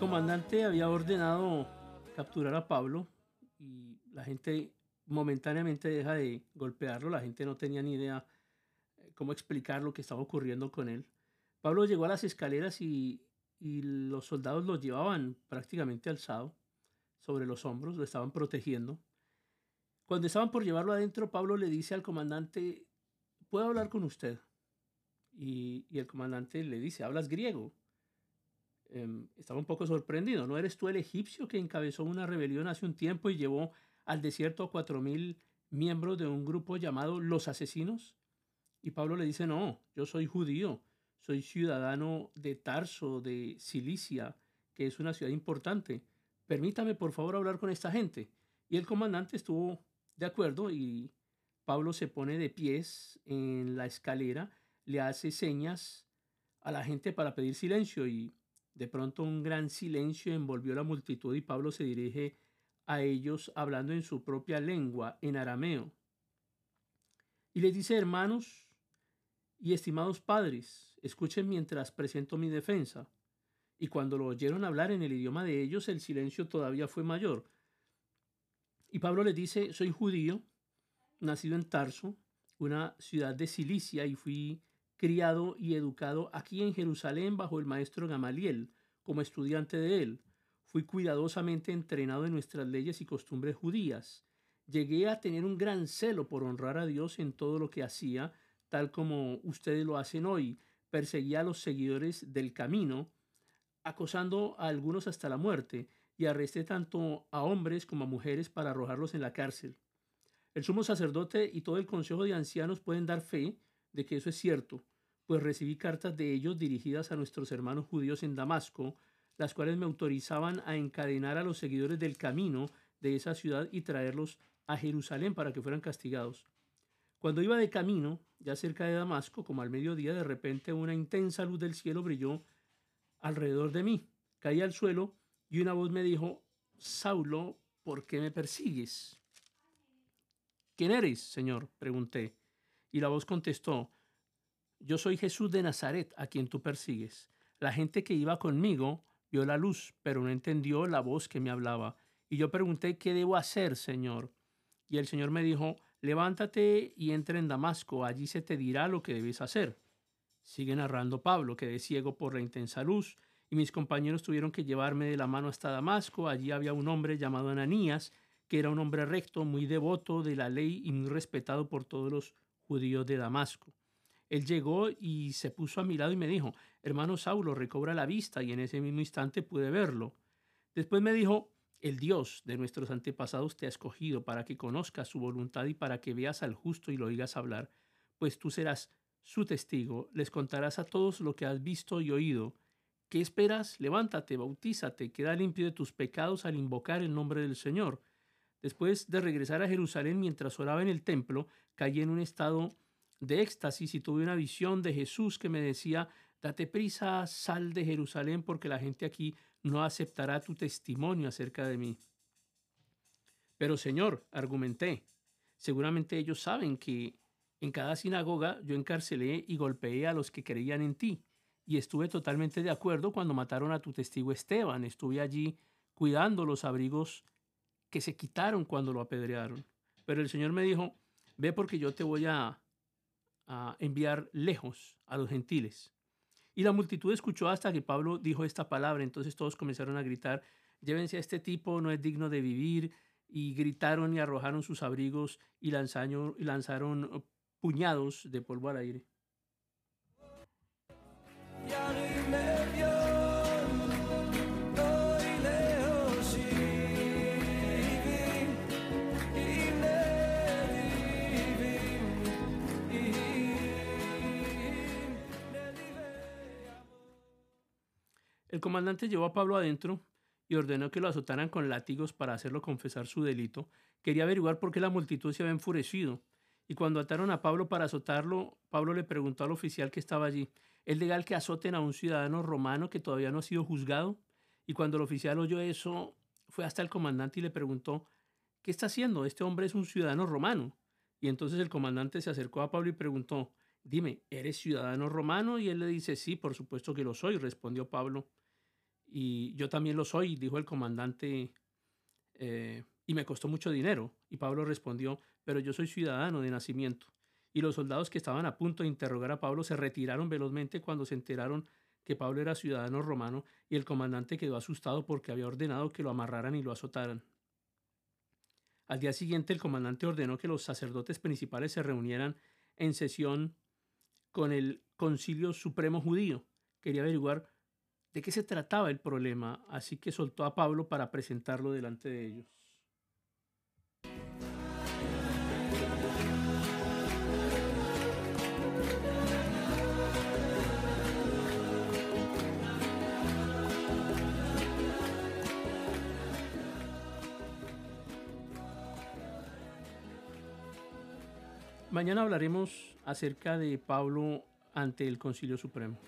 comandante había ordenado capturar a Pablo y la gente momentáneamente deja de golpearlo, la gente no tenía ni idea eh, cómo explicar lo que estaba ocurriendo con él. Pablo llegó a las escaleras y, los soldados lo llevaban prácticamente alzado sobre los hombros, lo estaban protegiendo. Cuando estaban por llevarlo adentro, Pablo le dice al comandante, ¿puedo hablar con usted? Y el comandante le dice, ¿hablas griego? Em, estaba un poco sorprendido. ¿No eres tú el egipcio que encabezó una rebelión hace un tiempo y llevó al desierto a cuatro mil miembros de un grupo llamado los asesinos? Y Pablo le dice, no, yo soy judío, soy ciudadano de Tarso, de Cilicia, que es una ciudad importante. Permítame por favor hablar con esta gente. Y el comandante estuvo de acuerdo y Pablo se pone de pies en la escalera, le hace señas a la gente para pedir silencio y de pronto un gran silencio envolvió la multitud y Pablo se dirige a ellos hablando en su propia lengua, en arameo. Y les dice, hermanos y estimados padres, escuchen mientras presento mi defensa. Y cuando lo oyeron hablar en el idioma de ellos, el silencio todavía fue mayor. Y Pablo les dice, soy judío, nacido en Tarso, una ciudad de Cilicia, y fui criado y educado aquí en Jerusalén bajo el maestro Gamaliel, como estudiante de él. Fui cuidadosamente entrenado en nuestras leyes y costumbres judías. Llegué a tener un gran celo por honrar a Dios en todo lo que hacía, tal como ustedes lo hacen hoy. Perseguía a los seguidores del camino, acosando a algunos hasta la muerte, y arresté tanto a hombres como a mujeres para arrojarlos en la cárcel. El sumo sacerdote y todo el consejo de ancianos pueden dar fe de que eso es cierto pues recibí cartas de ellos dirigidas a nuestros hermanos judíos en Damasco, las cuales me autorizaban a encadenar a los seguidores del camino de esa ciudad y traerlos a Jerusalén para que fueran castigados. Cuando iba de camino, ya cerca de Damasco, como al mediodía, de repente una intensa luz del cielo brilló alrededor de mí. Caí al suelo y una voz me dijo, Saulo, ¿por qué me persigues? ¿Quién eres, Señor? pregunté. Y la voz contestó, yo soy Jesús de Nazaret, a quien tú persigues. La gente que iba conmigo vio la luz, pero no entendió la voz que me hablaba. Y yo pregunté, ¿qué debo hacer, Señor? Y el Señor me dijo, levántate y entra en Damasco, allí se te dirá lo que debes hacer. Sigue narrando Pablo, quedé ciego por la intensa luz, y mis compañeros tuvieron que llevarme de la mano hasta Damasco. Allí había un hombre llamado Ananías, que era un hombre recto, muy devoto de la ley y muy respetado por todos los judíos de Damasco. Él llegó y se puso a mi lado y me dijo, hermano Saulo, recobra la vista y en ese mismo instante pude verlo. Después me dijo, el Dios de nuestros antepasados te ha escogido para que conozcas su voluntad y para que veas al justo y lo oigas hablar, pues tú serás su testigo, les contarás a todos lo que has visto y oído. ¿Qué esperas? Levántate, bautízate, queda limpio de tus pecados al invocar el nombre del Señor. Después de regresar a Jerusalén mientras oraba en el templo, caí en un estado de éxtasis y tuve una visión de Jesús que me decía, date prisa, sal de Jerusalén porque la gente aquí no aceptará tu testimonio acerca de mí. Pero Señor, argumenté, seguramente ellos saben que en cada sinagoga yo encarcelé y golpeé a los que creían en ti, y estuve totalmente de acuerdo cuando mataron a tu testigo Esteban, estuve allí cuidando los abrigos que se quitaron cuando lo apedrearon. Pero el Señor me dijo, ve porque yo te voy a a enviar lejos a los gentiles. Y la multitud escuchó hasta que Pablo dijo esta palabra, entonces todos comenzaron a gritar, llévense a este tipo, no es digno de vivir, y gritaron y arrojaron sus abrigos y lanzaron, y lanzaron puñados de polvo al aire. El comandante llevó a Pablo adentro y ordenó que lo azotaran con látigos para hacerlo confesar su delito. Quería averiguar por qué la multitud se había enfurecido. Y cuando ataron a Pablo para azotarlo, Pablo le preguntó al oficial que estaba allí, ¿es legal que azoten a un ciudadano romano que todavía no ha sido juzgado? Y cuando el oficial oyó eso, fue hasta el comandante y le preguntó, ¿qué está haciendo? Este hombre es un ciudadano romano. Y entonces el comandante se acercó a Pablo y preguntó, dime, ¿eres ciudadano romano? Y él le dice, sí, por supuesto que lo soy, respondió Pablo. Y yo también lo soy, dijo el comandante, eh, y me costó mucho dinero. Y Pablo respondió, pero yo soy ciudadano de nacimiento. Y los soldados que estaban a punto de interrogar a Pablo se retiraron velozmente cuando se enteraron que Pablo era ciudadano romano y el comandante quedó asustado porque había ordenado que lo amarraran y lo azotaran. Al día siguiente el comandante ordenó que los sacerdotes principales se reunieran en sesión con el Concilio Supremo Judío. Quería averiguar de qué se trataba el problema, así que soltó a Pablo para presentarlo delante de ellos. Mañana hablaremos acerca de Pablo ante el Concilio Supremo.